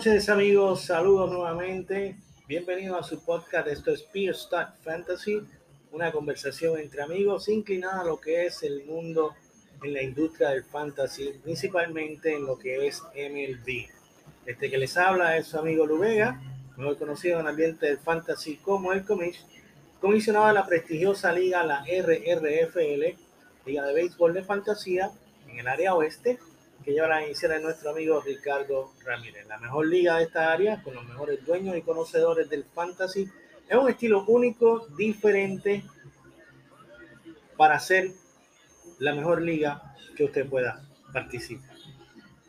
Noches amigos, saludos nuevamente. Bienvenidos a su podcast. Esto es Peer Stack Fantasy, una conversación entre amigos inclinada a lo que es el mundo en la industria del fantasy, principalmente en lo que es MLB. Este que les habla es su amigo Lubega, mejor conocido en el ambiente del fantasy como el comis, comisionado de la prestigiosa liga, la RRFL, Liga de Béisbol de Fantasía, en el área oeste, que lleva la inicial de nuestro amigo Ricardo Ramírez. La mejor liga de esta área, con los mejores dueños y conocedores del fantasy. Es un estilo único, diferente, para ser la mejor liga que usted pueda participar.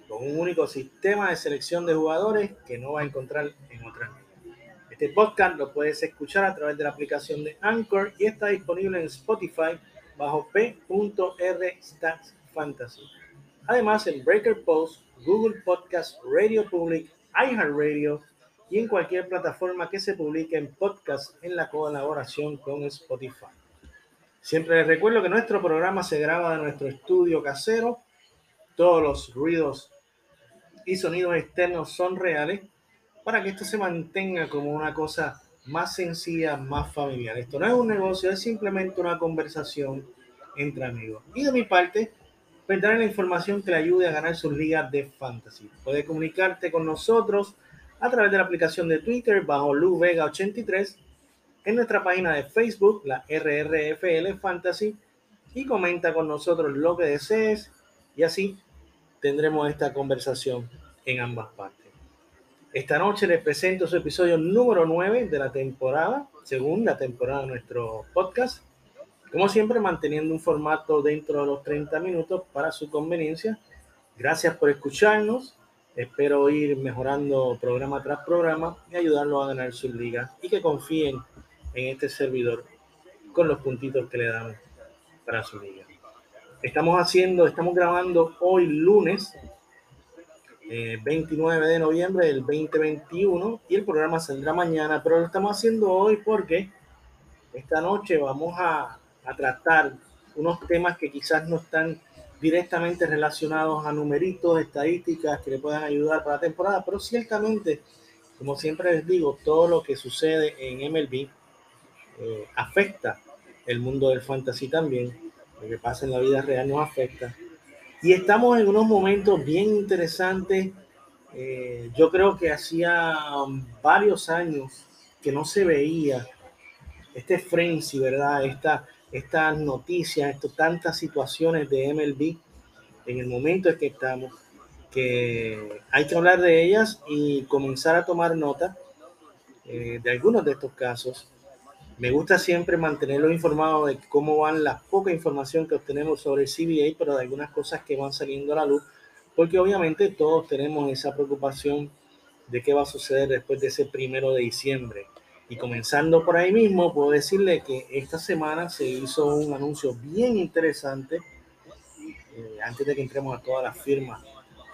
Con un único sistema de selección de jugadores que no va a encontrar en otra liga. Este podcast lo puedes escuchar a través de la aplicación de Anchor y está disponible en Spotify bajo P.R. Stats Fantasy. Además, en Breaker Post, Google Podcast, Radio Public, iHeartRadio y en cualquier plataforma que se publique en podcast en la colaboración con Spotify. Siempre les recuerdo que nuestro programa se graba de nuestro estudio casero. Todos los ruidos y sonidos externos son reales para que esto se mantenga como una cosa más sencilla, más familiar. Esto no es un negocio, es simplemente una conversación entre amigos. Y de mi parte, darle la información que le ayude a ganar sus ligas de fantasy. Puede comunicarte con nosotros a través de la aplicación de Twitter bajo LuVega83, en nuestra página de Facebook, la RRFL Fantasy, y comenta con nosotros lo que desees y así tendremos esta conversación en ambas partes. Esta noche les presento su episodio número 9 de la temporada, segunda temporada de nuestro podcast. Como siempre, manteniendo un formato dentro de los 30 minutos para su conveniencia. Gracias por escucharnos. Espero ir mejorando programa tras programa y ayudarlos a ganar sus ligas y que confíen en este servidor con los puntitos que le damos para su liga. Estamos haciendo, estamos grabando hoy lunes eh, 29 de noviembre del 2021 y el programa saldrá mañana, pero lo estamos haciendo hoy porque esta noche vamos a, a tratar unos temas que quizás no están directamente relacionados a numeritos, estadísticas que le puedan ayudar para la temporada, pero ciertamente, como siempre les digo, todo lo que sucede en MLB eh, afecta el mundo del fantasy también, lo que pasa en la vida real nos afecta. Y estamos en unos momentos bien interesantes. Eh, yo creo que hacía varios años que no se veía este frenzy, ¿verdad? Esta, estas noticias, esto, tantas situaciones de MLB en el momento en que estamos, que hay que hablar de ellas y comenzar a tomar nota eh, de algunos de estos casos. Me gusta siempre mantenerlos informados de cómo van la poca información que obtenemos sobre el CBA, pero de algunas cosas que van saliendo a la luz, porque obviamente todos tenemos esa preocupación de qué va a suceder después de ese primero de diciembre. Y comenzando por ahí mismo, puedo decirle que esta semana se hizo un anuncio bien interesante, eh, antes de que entremos a todas las firmas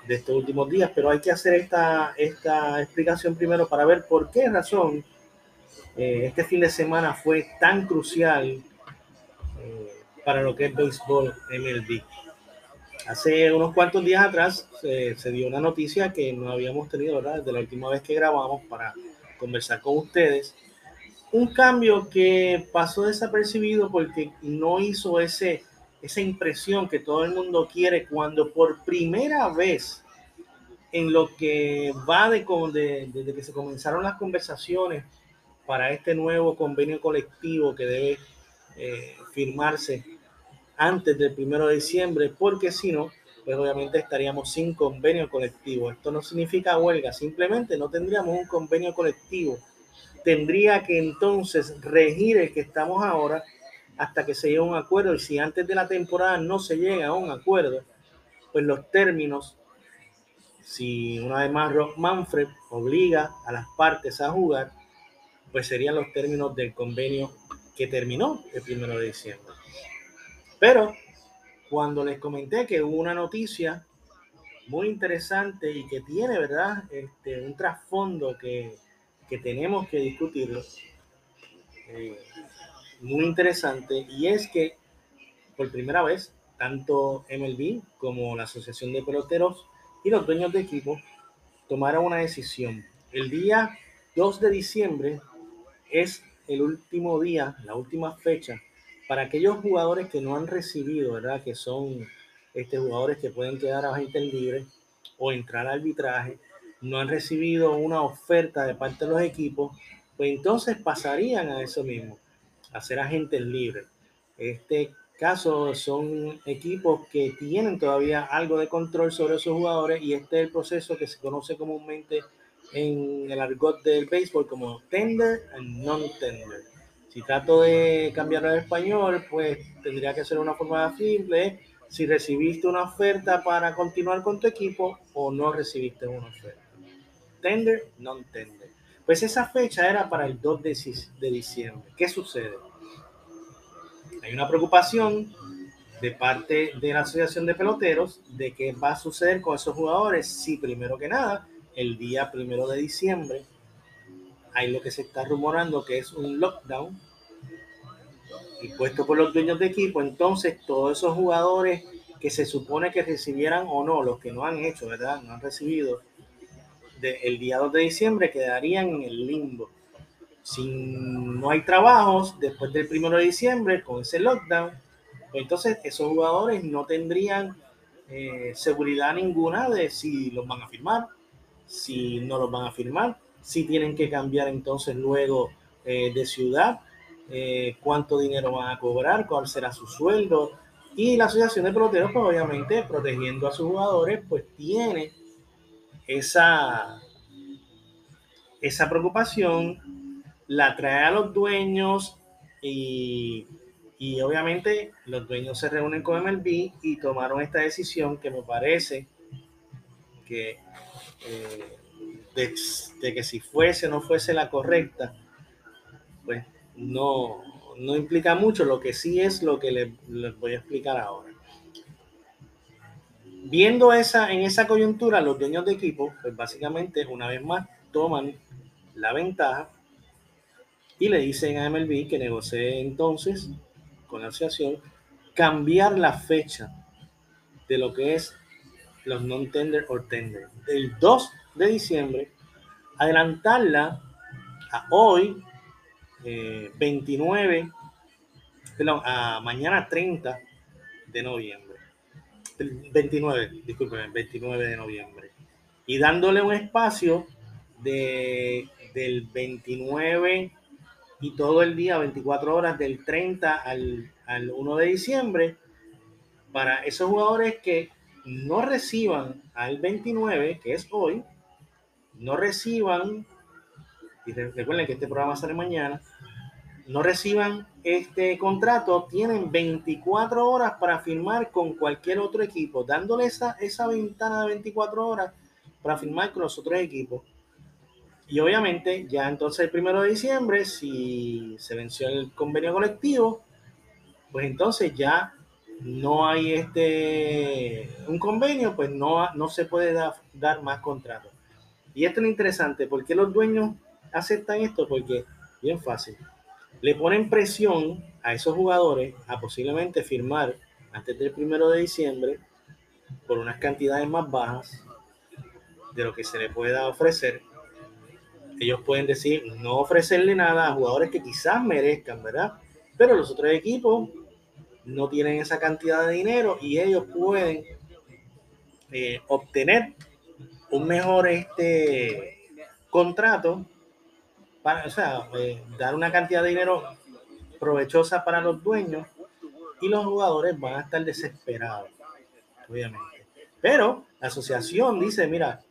de estos últimos días, pero hay que hacer esta, esta explicación primero para ver por qué razón eh, este fin de semana fue tan crucial eh, para lo que es béisbol MLB. Hace unos cuantos días atrás eh, se dio una noticia que no habíamos tenido, ¿verdad? Desde la última vez que grabamos para conversar con ustedes. Un cambio que pasó desapercibido porque no hizo ese, esa impresión que todo el mundo quiere cuando por primera vez en lo que va de, de, desde que se comenzaron las conversaciones para este nuevo convenio colectivo que debe eh, firmarse antes del primero de diciembre, porque si no, pues obviamente estaríamos sin convenio colectivo. Esto no significa huelga, simplemente no tendríamos un convenio colectivo. Tendría que entonces regir el que estamos ahora hasta que se llegue a un acuerdo y si antes de la temporada no se llega a un acuerdo, pues los términos, si una vez más Rock Manfred obliga a las partes a jugar, pues serían los términos del convenio que terminó el primero de diciembre. Pero cuando les comenté que hubo una noticia muy interesante y que tiene, ¿verdad? Este, un trasfondo que, que tenemos que discutirlo. Eh, muy interesante y es que por primera vez tanto MLB como la Asociación de Peloteros y los dueños de equipo tomaron una decisión. El día 2 de diciembre es el último día, la última fecha para aquellos jugadores que no han recibido, ¿verdad? Que son este, jugadores que pueden quedar a agentes libre o entrar al arbitraje, no han recibido una oferta de parte de los equipos, pues entonces pasarían a eso mismo, a ser agentes libres. Este caso son equipos que tienen todavía algo de control sobre esos jugadores y este es el proceso que se conoce comúnmente en el argot del béisbol como tender and non-tender. Si trato de cambiarlo al español, pues tendría que ser una forma simple. Si recibiste una oferta para continuar con tu equipo o no recibiste una oferta. Tender, non-tender. Pues esa fecha era para el 2 de diciembre. ¿Qué sucede? Hay una preocupación de parte de la Asociación de Peloteros de qué va a suceder con esos jugadores si primero que nada, el día primero de diciembre, hay lo que se está rumorando que es un lockdown impuesto por los dueños de equipo, entonces todos esos jugadores que se supone que recibieran o no, los que no han hecho, ¿verdad? No han recibido, el día 2 de diciembre quedarían en el limbo. Si no hay trabajos después del 1 de diciembre con ese lockdown, pues entonces esos jugadores no tendrían eh, seguridad ninguna de si los van a firmar, si no los van a firmar, si tienen que cambiar entonces luego eh, de ciudad eh, cuánto dinero van a cobrar, cuál será su sueldo. Y la Asociación de Peloteros, pues obviamente, protegiendo a sus jugadores, pues tiene esa, esa preocupación, la trae a los dueños y, y obviamente los dueños se reúnen con MLB y tomaron esta decisión que me parece que eh, de, que si fuese o no fuese la correcta, pues no, no implica mucho, lo que sí es lo que les, voy a explicar ahora. Viendo esa, en esa coyuntura, los dueños de equipo, pues básicamente una vez más toman la ventaja y le dicen a MLB que negocie entonces con la asociación cambiar la fecha de lo que es los non-tender o tender del 2 de diciembre, adelantarla a hoy 29, eh, perdón, a mañana 30 de noviembre. 29, disculpen, 29 de noviembre. Y dándole un espacio de, del 29 y todo el día, 24 horas, del 30 al, al 1 de diciembre, para esos jugadores que no reciban al 29, que es hoy, no reciban y recuerden que este programa sale mañana, no reciban este contrato, tienen 24 horas para firmar con cualquier otro equipo, dándole esa, esa ventana de 24 horas para firmar con los otros equipos. Y obviamente, ya entonces el primero de diciembre, si se venció el convenio colectivo, pues entonces ya no hay este un convenio, pues no, no se puede dar más contratos. Y esto es lo interesante, porque los dueños aceptan esto? Porque, bien fácil, le ponen presión a esos jugadores a posiblemente firmar antes del primero de diciembre por unas cantidades más bajas de lo que se le pueda ofrecer. Ellos pueden decir no ofrecerle nada a jugadores que quizás merezcan, ¿verdad? Pero los otros equipos no tienen esa cantidad de dinero y ellos pueden eh, obtener un mejor este contrato o sea, eh, dar una cantidad de dinero provechosa para los dueños y los jugadores van a estar desesperados, obviamente. Pero la asociación dice, mira,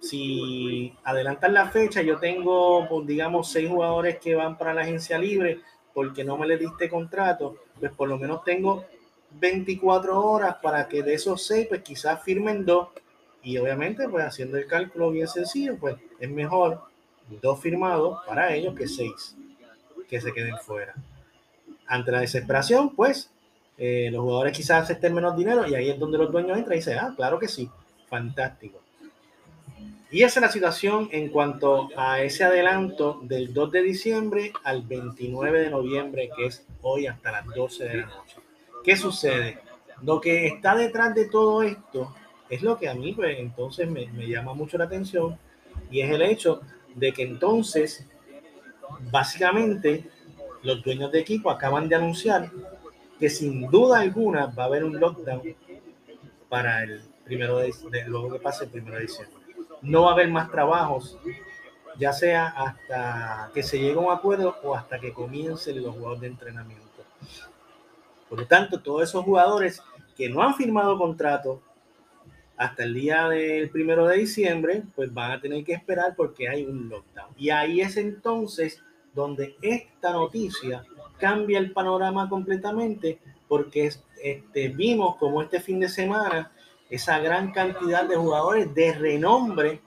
si adelantan la fecha, yo tengo, pues, digamos, seis jugadores que van para la agencia libre porque no me le diste contrato, pues por lo menos tengo 24 horas para que de esos seis, pues quizás firmen dos. Y obviamente, pues haciendo el cálculo bien sencillo, pues es mejor dos firmados para ellos que seis que se queden fuera. Ante la desesperación, pues eh, los jugadores quizás acepten menos dinero y ahí es donde los dueños entran y dicen, ah, claro que sí, fantástico. Y esa es la situación en cuanto a ese adelanto del 2 de diciembre al 29 de noviembre, que es hoy hasta las 12 de la noche. ¿Qué sucede? Lo que está detrás de todo esto es lo que a mí, pues entonces me, me llama mucho la atención y es el hecho de que entonces, básicamente, los dueños de equipo acaban de anunciar que sin duda alguna va a haber un lockdown para el primero de, de luego que pase el primero de diciembre. No va a haber más trabajos, ya sea hasta que se llegue a un acuerdo o hasta que comiencen los juegos de entrenamiento. Por lo tanto, todos esos jugadores que no han firmado contrato hasta el día del primero de diciembre, pues van a tener que esperar porque hay un lockdown. Y ahí es entonces donde esta noticia cambia el panorama completamente porque este, vimos como este fin de semana esa gran cantidad de jugadores de renombre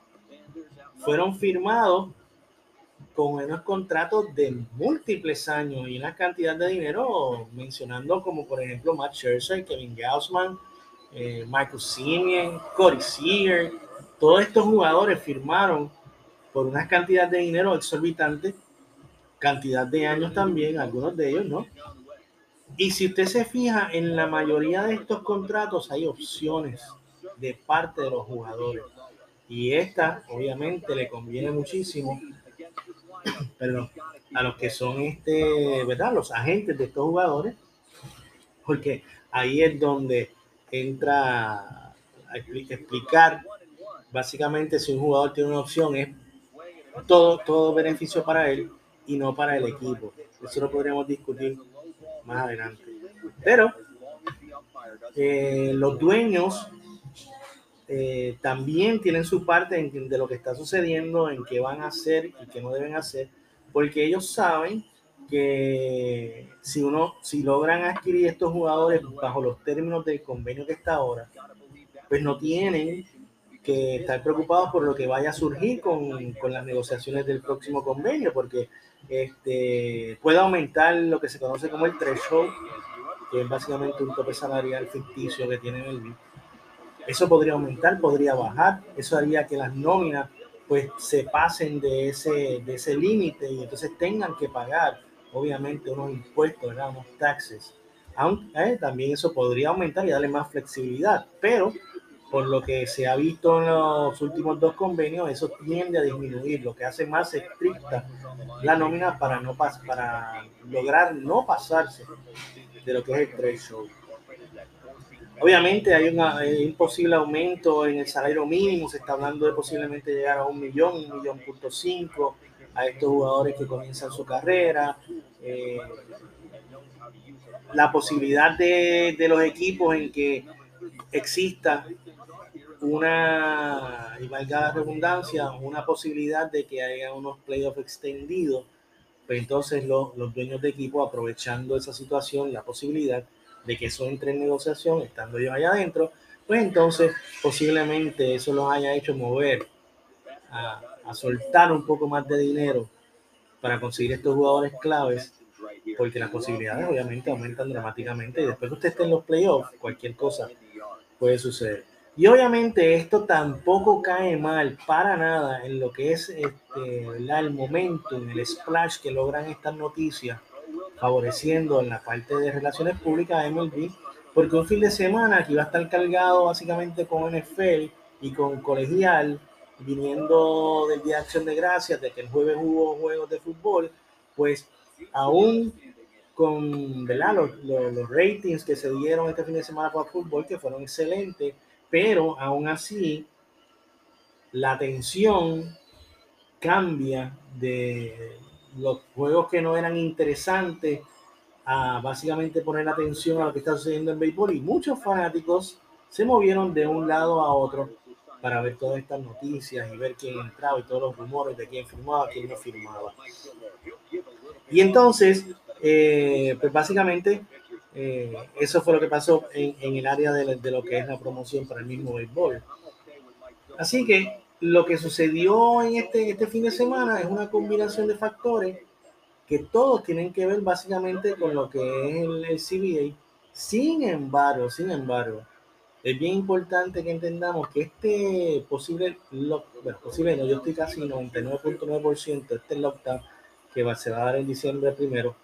fueron firmados con unos contratos de múltiples años y una cantidad de dinero, mencionando como por ejemplo Matt Scherzer, Kevin Gaussman, eh, Michael Simeon, Corey Seager, todos estos jugadores firmaron por una cantidad de dinero exorbitante, cantidad de años también, algunos de ellos, ¿no? Y si usted se fija, en la mayoría de estos contratos hay opciones de parte de los jugadores. Y esta, obviamente, le conviene muchísimo perdón, a los que son este, ¿verdad? Los agentes de estos jugadores, porque ahí es donde entra a explicar básicamente si un jugador tiene una opción es todo, todo beneficio para él y no para el equipo. Eso lo podríamos discutir más adelante. Pero eh, los dueños eh, también tienen su parte en, de lo que está sucediendo, en qué van a hacer y qué no deben hacer, porque ellos saben que si uno, si logran adquirir estos jugadores bajo los términos del convenio que está ahora, pues no tienen que estar preocupados por lo que vaya a surgir con, con las negociaciones del próximo convenio, porque este, puede aumentar lo que se conoce como el threshold, que es básicamente un tope salarial ficticio que tienen el eso podría aumentar, podría bajar, eso haría que las nóminas pues se pasen de ese, de ese límite y entonces tengan que pagar obviamente unos impuestos, ¿verdad? unos taxes. Eh, también eso podría aumentar y darle más flexibilidad, pero por lo que se ha visto en los últimos dos convenios, eso tiende a disminuir, lo que hace más estricta la nómina para, no para lograr no pasarse de lo que es el threshold. Obviamente hay, un posible aumento en el salario mínimo, se está hablando de posiblemente llegar a un millón, un millón punto cinco a estos jugadores que comienzan su carrera. Eh, la posibilidad de, de, los equipos en que exista una, y valga la redundancia, una posibilidad de que haya unos playoffs extendidos, pues entonces los, los dueños de equipo aprovechando esa situación, la posibilidad, de que eso entre en negociación, estando yo allá adentro, pues entonces posiblemente eso los haya hecho mover a, a soltar un poco más de dinero para conseguir estos jugadores claves, porque las posibilidades obviamente aumentan dramáticamente y después que usted esté en los playoffs, cualquier cosa puede suceder. Y obviamente esto tampoco cae mal para nada en lo que es este, el momento, en el splash que logran estas noticias favoreciendo en la parte de relaciones públicas a MLB, porque un fin de semana que iba a estar cargado básicamente con NFL y con colegial, viniendo del Día de Acción de Gracias, de que el jueves hubo juegos de fútbol, pues aún con Los, los, ratings que se dieron este fin de semana para fútbol, que fueron excelentes, pero aún así la atención cambia de los juegos que no eran interesantes a básicamente poner atención a lo que está sucediendo en béisbol y muchos fanáticos se movieron de un lado a otro para ver todas estas noticias y ver quién entraba y todos los rumores de quién firmaba, quién no firmaba. Y entonces, eh, pues básicamente, eh, eso fue lo que pasó en, en el área de, de, lo que es la promoción para el mismo béisbol. Así que lo que sucedió en este, este fin de semana es una combinación de factores que todos tienen que ver básicamente con lo que es el, el CBA. Sin embargo, sin embargo, es bien importante que entendamos que este posible, bueno, posible no, yo estoy casi 99.9%, este lockdown que va, se va a dar en diciembre primero,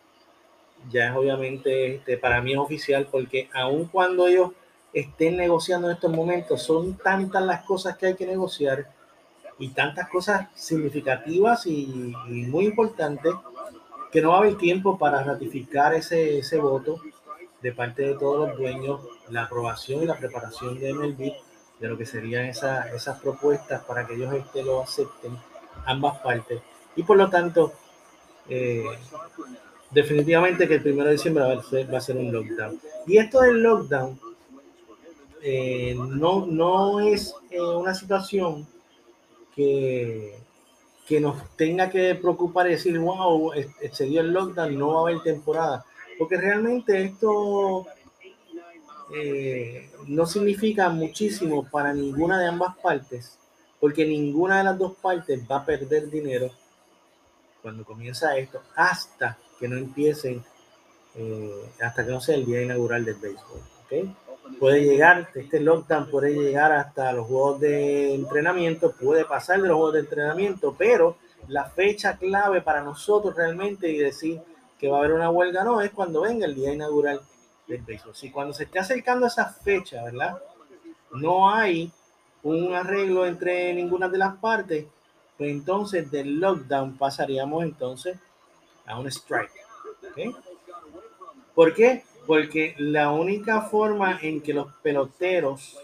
ya es obviamente, este, para mí es oficial, porque aun cuando ellos estén negociando en estos momentos, son tantas las cosas que hay que negociar y tantas cosas significativas y, y muy importantes que no va a haber tiempo para ratificar ese, ese voto de parte de todos los dueños la aprobación y la preparación de MLB de lo que serían esa, esas propuestas para que ellos este, lo acepten, ambas partes. Y por lo tanto, eh, definitivamente que el primero de diciembre va a ser, va a ser un lockdown. Y esto del lockdown eh, no, no es eh, una situación que, que nos tenga que preocupar y decir, wow, excedió el lockdown, no va a haber temporada. Porque realmente esto eh, no significa muchísimo para ninguna de ambas partes, porque ninguna de las dos partes va a perder dinero cuando comienza esto, hasta que no empiecen, eh, hasta que no sea el día inaugural del béisbol. ¿okay? Puede llegar, este lockdown puede llegar hasta los juegos de entrenamiento, puede pasar de los juegos de entrenamiento, pero la fecha clave para nosotros realmente y decir que va a haber una huelga no es cuando venga el día inaugural Si cuando se esté acercando esa fecha, ¿verdad? No hay un arreglo entre ninguna de las partes, pues entonces del lockdown pasaríamos entonces a un strike. ¿Por qué? Porque la única forma en que los peloteros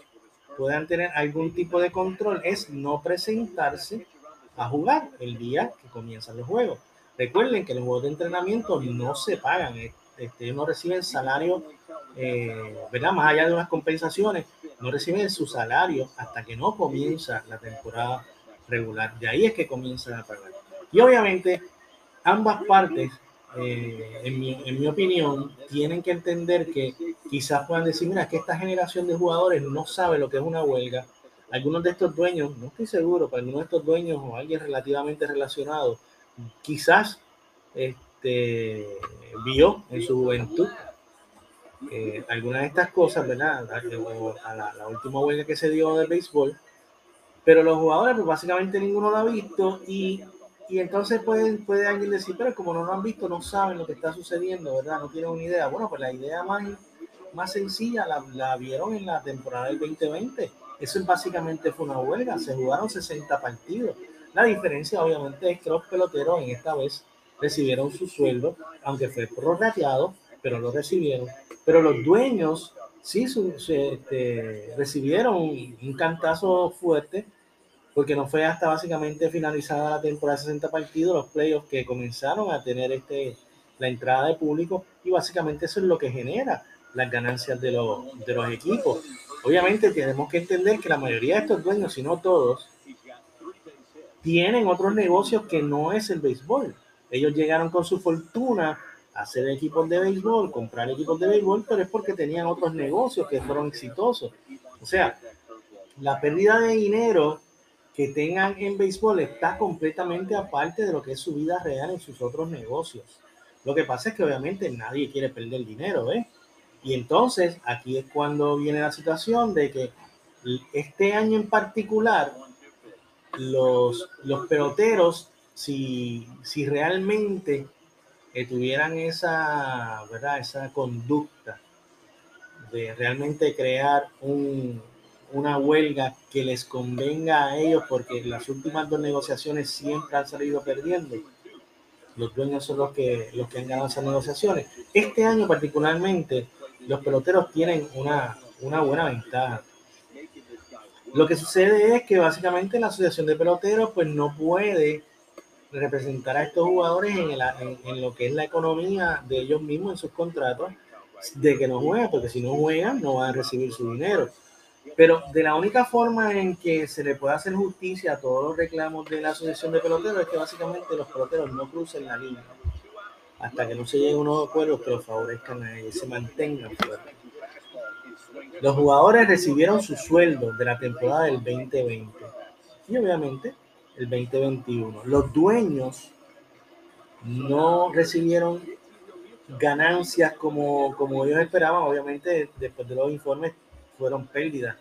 puedan tener algún tipo de control es no presentarse a jugar el día que comienzan los juegos. Recuerden que los juegos de entrenamiento no se pagan, este, no reciben salario, eh, ¿verdad? Más allá de unas compensaciones, no reciben su salario hasta que no comienza la temporada regular. De ahí es que comienzan a pagar. Y obviamente ambas partes, eh, en, mi, en, mi, opinión, tienen que entender que quizás puedan decir, mira, que esta generación de jugadores no sabe lo que es una huelga. Algunos de estos dueños, no estoy seguro, pero algunos de estos dueños o alguien relativamente relacionado, quizás este, vio en su juventud eh, algunas de estas cosas, ¿verdad? A la, la, última huelga que se dio del béisbol, pero los jugadores, pues básicamente ninguno lo ha visto y, y entonces puede, puede alguien decir, pero como no lo han visto, no saben lo que está sucediendo, ¿verdad? No tienen una idea. Bueno, pues la idea más, más sencilla la, la vieron en la temporada del 2020. Eso básicamente fue una huelga, se jugaron 60 partidos. La diferencia obviamente es que los peloteros en esta vez recibieron su sueldo, aunque fue prorrateado, pero lo recibieron. Pero los dueños sí su, se, este, recibieron un cantazo fuerte, porque no fue hasta básicamente finalizada la temporada de 60 partidos, los playoffs que comenzaron a tener este, la entrada de público, y básicamente eso es lo que genera las ganancias de los, de los equipos. Obviamente tenemos que entender que la mayoría de estos dueños, si no todos, tienen otros negocios que no es el béisbol. Ellos llegaron con su fortuna a hacer equipos de béisbol, comprar equipos de béisbol, pero es porque tenían otros negocios que fueron exitosos. O sea, la pérdida de dinero que tengan en béisbol está completamente aparte de lo que es su vida real en sus otros negocios. Lo que pasa es que obviamente nadie quiere perder dinero, ¿eh? Y entonces aquí es cuando viene la situación de que este año en particular los, los peloteros, si, si realmente eh, tuvieran esa, ¿verdad? esa conducta de realmente crear un, una huelga que les convenga a ellos, porque las últimas dos negociaciones siempre han salido perdiendo. Los dueños son los que, los que han ganado esas negociaciones. Este año particularmente, los peloteros tienen una, una buena ventaja. Lo que sucede es que básicamente la asociación de peloteros pues no puede representar a estos jugadores en, el, en, en, lo que es la economía de ellos mismos en sus contratos de que no juegan, porque si no juegan no van a recibir su dinero. Pero de la única forma en que se le puede hacer justicia a todos los reclamos de la Asociación de Peloteros es que básicamente los peloteros no crucen la línea hasta que no se lleguen unos acuerdos que los favorezcan a ellos, se mantengan fuertes. Los jugadores recibieron su sueldo de la temporada del 2020 y obviamente el 2021. Los dueños no recibieron ganancias como, como ellos esperaban. Obviamente, después de los informes, fueron pérdidas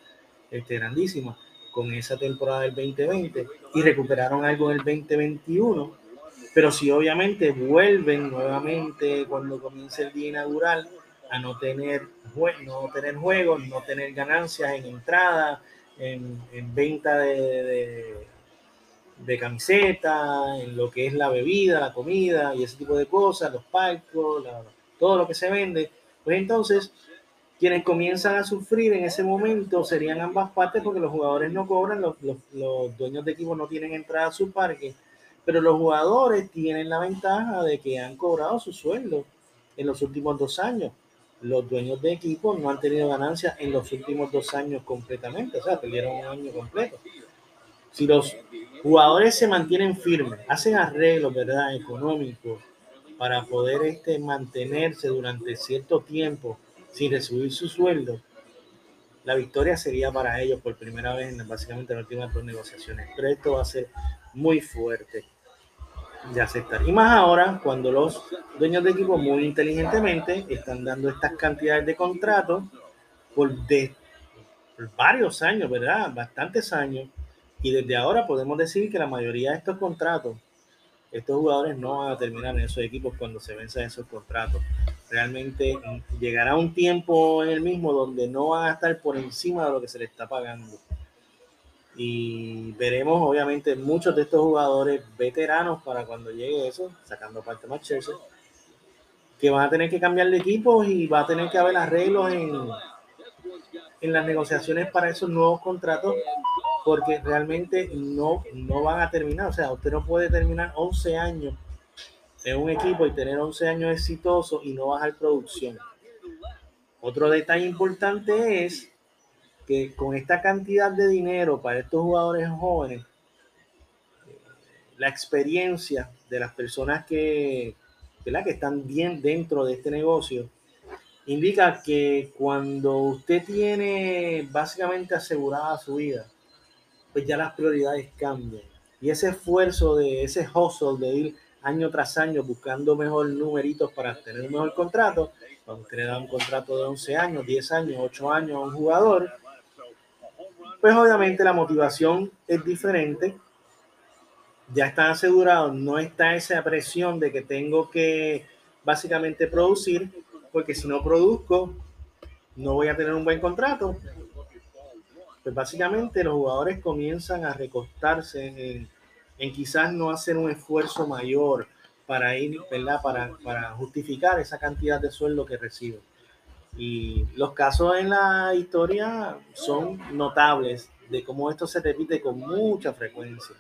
este, grandísimas con esa temporada del 2020 y recuperaron algo en el 2021. Pero si obviamente vuelven nuevamente cuando comience el día inaugural a no tener, no tener juegos, no tener ganancias en entrada, en, en venta de, camiseta, en lo que es la bebida, la comida y ese tipo de cosas, los palcos, todo lo que se vende, pues entonces quienes comienzan a sufrir en ese momento serían ambas partes porque los jugadores no cobran, los, los, dueños de equipo no tienen entrada a su parque, pero los jugadores tienen la ventaja de que han cobrado su sueldo en los últimos dos años. Los dueños de equipo no han tenido ganancias en los últimos dos años completamente, o sea, perdieron un año completo. Si los jugadores se mantienen firmes, hacen arreglos, ¿verdad?, económicos para poder este, mantenerse durante cierto tiempo sin recibir su sueldo, la victoria sería para ellos por primera vez en básicamente las últimas dos negociaciones. Pero esto va a ser muy fuerte de aceptar. Y más ahora, cuando los dueños de equipo muy inteligentemente están dando estas cantidades de contratos por, de, por varios años, ¿verdad? Bastantes años. Y desde ahora podemos decir que la mayoría de estos contratos, estos jugadores no van a terminar en esos equipos cuando se venzan esos contratos realmente llegará un tiempo en el mismo donde no van a estar por encima de lo que se le está pagando. Y veremos, obviamente, muchos de estos jugadores veteranos para cuando llegue eso, sacando parte más Chelsea, que van a tener que cambiar de equipo y va a tener que haber arreglos en, en las negociaciones para esos nuevos contratos, porque realmente no, no van a terminar. O sea, usted no puede terminar 11 años en un equipo y tener 11 años exitosos y no bajar producción. Otro detalle importante es que con esta cantidad de dinero para estos jugadores jóvenes, la experiencia de las personas que, que están bien dentro de este negocio, indica que cuando usted tiene básicamente asegurada su vida, pues ya las prioridades cambian. Y ese esfuerzo de ese hustle de ir año tras año buscando mejor numeritos para tener un mejor contrato, cuando usted le da un contrato de 11 años, 10 años, 8 años a un jugador, pues obviamente la motivación es diferente. Ya están asegurados, no está esa presión de que tengo que básicamente producir, porque si no produzco, no voy a tener un buen contrato. Pues básicamente los jugadores comienzan a recostarse en quizás no hacer un esfuerzo mayor para ir, ¿verdad? Para, para justificar esa cantidad de sueldo que recibe. Y los casos en la historia son notables de cómo esto se repite con mucha frecuencia.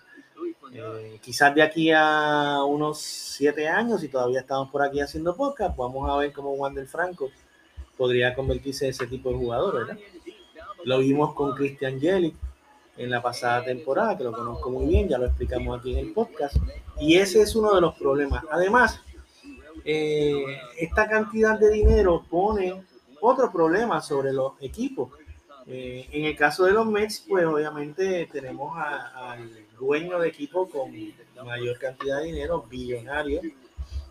Eh, quizás de aquí a unos siete años, y todavía estamos por aquí haciendo podcast, vamos a ver cómo Wander Franco podría convertirse en ese tipo de jugador, ¿verdad? Lo vimos con Christian Jelic, en la pasada temporada, que lo conozco muy bien, ya lo explicamos aquí en el podcast. Y ese es uno de los problemas. Además, eh, esta cantidad de dinero pone otro problema sobre los equipos. Eh, en el caso de los Mets, pues obviamente tenemos al dueño de equipo con mayor cantidad de dinero, billonario.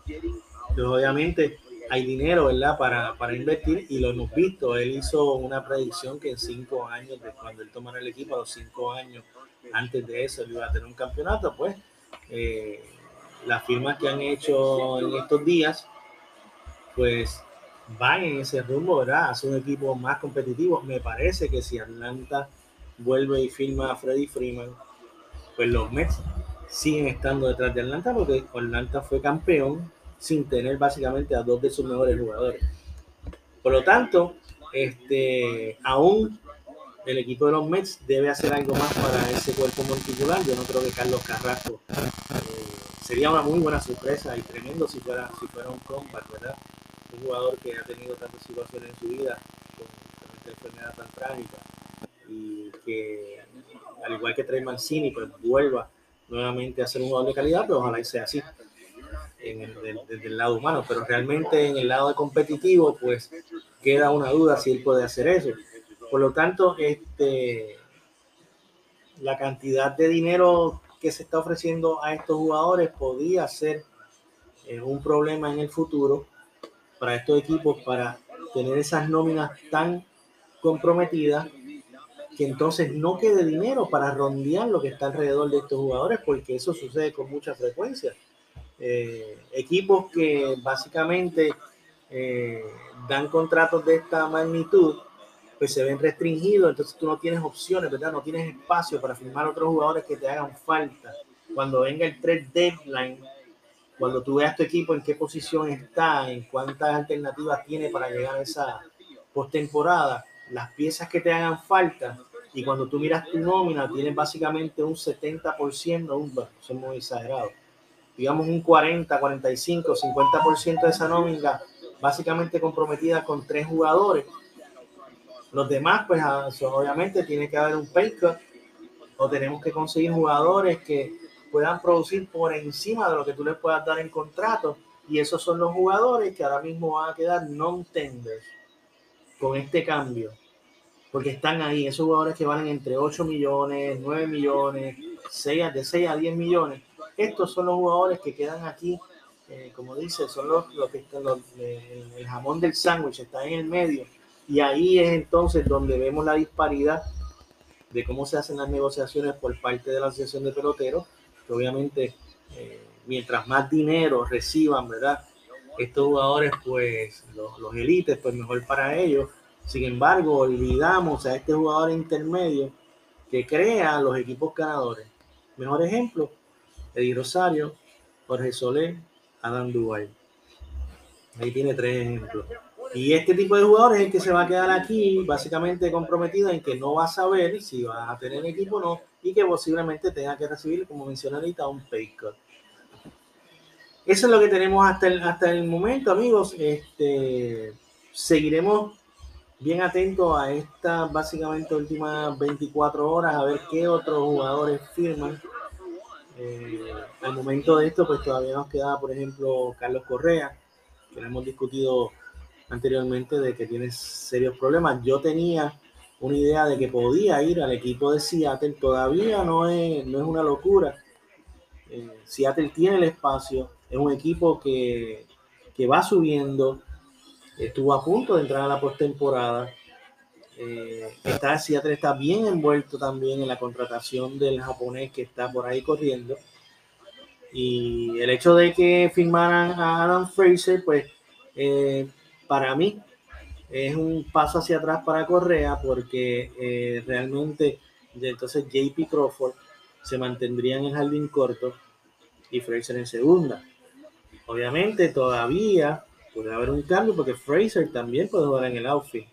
Entonces, obviamente, hay dinero, ¿verdad?, para, para, invertir y lo hemos visto. Él hizo una predicción que en cinco años, de cuando él tomara el equipo, a los cinco años antes de eso, él iba a tener un campeonato. Pues eh, las firmas que han hecho en estos días, pues van en ese rumbo, ¿verdad? Hace un equipo más competitivo. Me parece que si Atlanta vuelve y firma a Freddy Freeman, pues los Mets siguen estando detrás de Atlanta porque Atlanta fue campeón sin tener básicamente a dos de sus mejores jugadores. Por lo tanto, este, aún el equipo de los Mets debe hacer algo más para ese cuerpo monticular. Yo no creo que Carlos Carrasco eh, sería una muy buena sorpresa y tremendo si fuera, si fuera un combat, ¿verdad? Un jugador que ha tenido tantas situaciones en su vida con, esta enfermedad tan trágica y que al igual que Trey Mancini, pues vuelva nuevamente a ser un jugador de calidad, pero ojalá y sea así en el, del- desde el lado humano, pero realmente en el lado competitivo, pues queda una duda si él puede hacer eso. Por lo tanto, este, la cantidad de dinero que se está ofreciendo a estos jugadores podría ser eh, un problema en el futuro para estos equipos para tener esas nóminas tan comprometidas que entonces no quede dinero para rondear lo que está alrededor de estos jugadores, porque eso sucede con mucha frecuencia. Eh, equipos que básicamente eh, dan contratos de esta magnitud, pues se ven restringidos, entonces tú no tienes opciones, ¿verdad? No tienes espacio para firmar otros jugadores que te hagan falta. Cuando venga el trade deadline, cuando tú veas tu equipo en qué posición está, en cuántas alternativas tiene para llegar a esa postemporada, las piezas que te hagan falta, y cuando tú miras tu nómina, tienes básicamente un 70%, un, bueno, eso es muy exagerado, digamos un 40, 45, 50% de esa nómina básicamente comprometida con tres jugadores. Los demás, pues ah, obviamente tiene que haber un pay cut o tenemos que conseguir jugadores que puedan producir por encima de lo que tú les puedas dar en contrato. Y esos son los jugadores que ahora mismo van a quedar non-tenders con este cambio. Porque están ahí, esos jugadores que valen entre 8 millones, 9 millones, 6, a- de 6 a 10 millones. Estos son los jugadores que quedan aquí, eh, como dice, son los, los que están, los- el, el jamón del sándwich, está en el medio. Y ahí es entonces donde vemos la disparidad de cómo se hacen las negociaciones por parte de la Asociación de Peloteros, que obviamente eh, mientras más dinero reciban, ¿verdad? Estos jugadores, pues los, los élites, pues mejor para ellos. Sin embargo, olvidamos a este jugador intermedio que crea los equipos ganadores. Mejor ejemplo, Eddie Rosario, Jorge Soler, Adam Duval. Ahí tiene tres ejemplos. Y este tipo de jugadores es el que se va a quedar aquí básicamente comprometido en que no va a saber si va a tener equipo o no y que posiblemente tenga que recibir, como mencioné ahorita, un pay cut. Eso es lo que tenemos hasta el, hasta el momento, amigos. Este, seguiremos bien atentos a estas básicamente últimas 24 horas a ver qué otros jugadores firman. Eh, al momento de esto, pues todavía nos queda, por ejemplo, Carlos Correa, que lo hemos discutido anteriormente de que tiene serios problemas. Yo tenía una idea de que podía ir al equipo de Seattle, todavía no es, no es una locura. Eh, Seattle tiene el espacio, es un equipo que, que va subiendo, estuvo a punto de entrar a la postemporada. Eh, está, Seattle está bien envuelto también en la contratación del japonés que está por ahí corriendo. Y el hecho de que firmaran a Adam Fraser, pues eh, para mí es un paso hacia atrás para Correa porque eh, realmente entonces JP Crawford se mantendría en el jardín corto y Fraser en segunda. Obviamente todavía puede haber un cambio porque Fraser también puede jugar en el outfit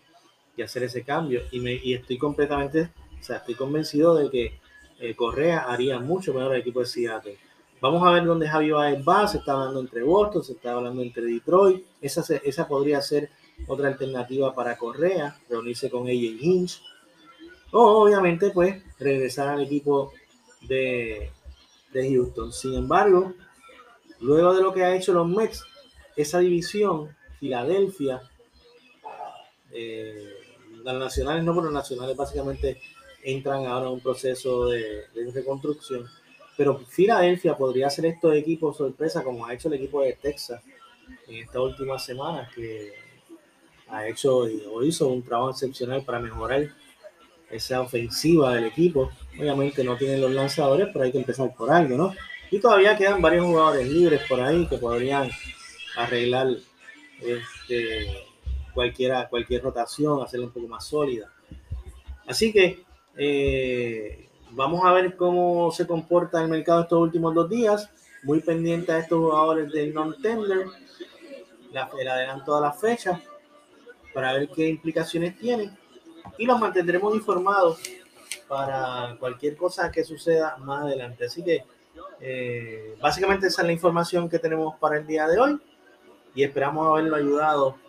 y hacer ese cambio y, me, y estoy completamente, o sea, estoy convencido de que eh, Correa haría mucho mejor al equipo de Seattle. Vamos a ver dónde Javi Baez va, se está hablando entre Boston, se está hablando entre Detroit, esa, esa podría ser otra alternativa para Correa, reunirse con AJ Hinch, o obviamente pues regresar al equipo de, de Houston. Sin embargo, luego de lo que ha hecho los Mets, esa división, Filadelfia, eh, las nacionales no, pero los nacionales básicamente entran ahora en un proceso de, de reconstrucción. Pero Filadelfia podría ser estos equipos sorpresa, como ha hecho el equipo de Texas en estas últimas semanas, que ha hecho o hizo un trabajo excepcional para mejorar esa ofensiva del equipo. Obviamente no tienen los lanzadores, pero hay que empezar por algo, ¿no? Y todavía quedan varios jugadores libres por ahí que podrían arreglar este, cualquiera, cualquier rotación, hacerla un poco más sólida. Así que eh, vamos a ver cómo se comporta el mercado estos últimos dos días. Muy pendiente a estos jugadores del non-tender, el adelanto de las fechas, para ver qué implicaciones tienen. Y los mantendremos informados para cualquier cosa que suceda más adelante. Así que eh, básicamente esa es la información que tenemos para el día de hoy y esperamos haberlo ayudado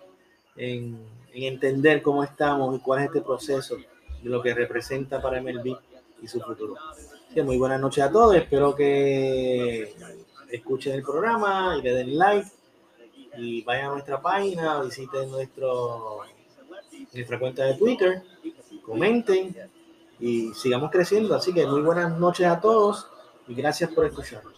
en, en entender cómo estamos y cuál es este proceso de lo que representa para MLB y su futuro. Que muy buenas noches a todos, espero que escuchen el programa y le den like y vayan a nuestra página, visiten nuestro, nuestra cuenta de Twitter, comenten y sigamos creciendo. Así que muy buenas noches a todos y gracias por escucharnos.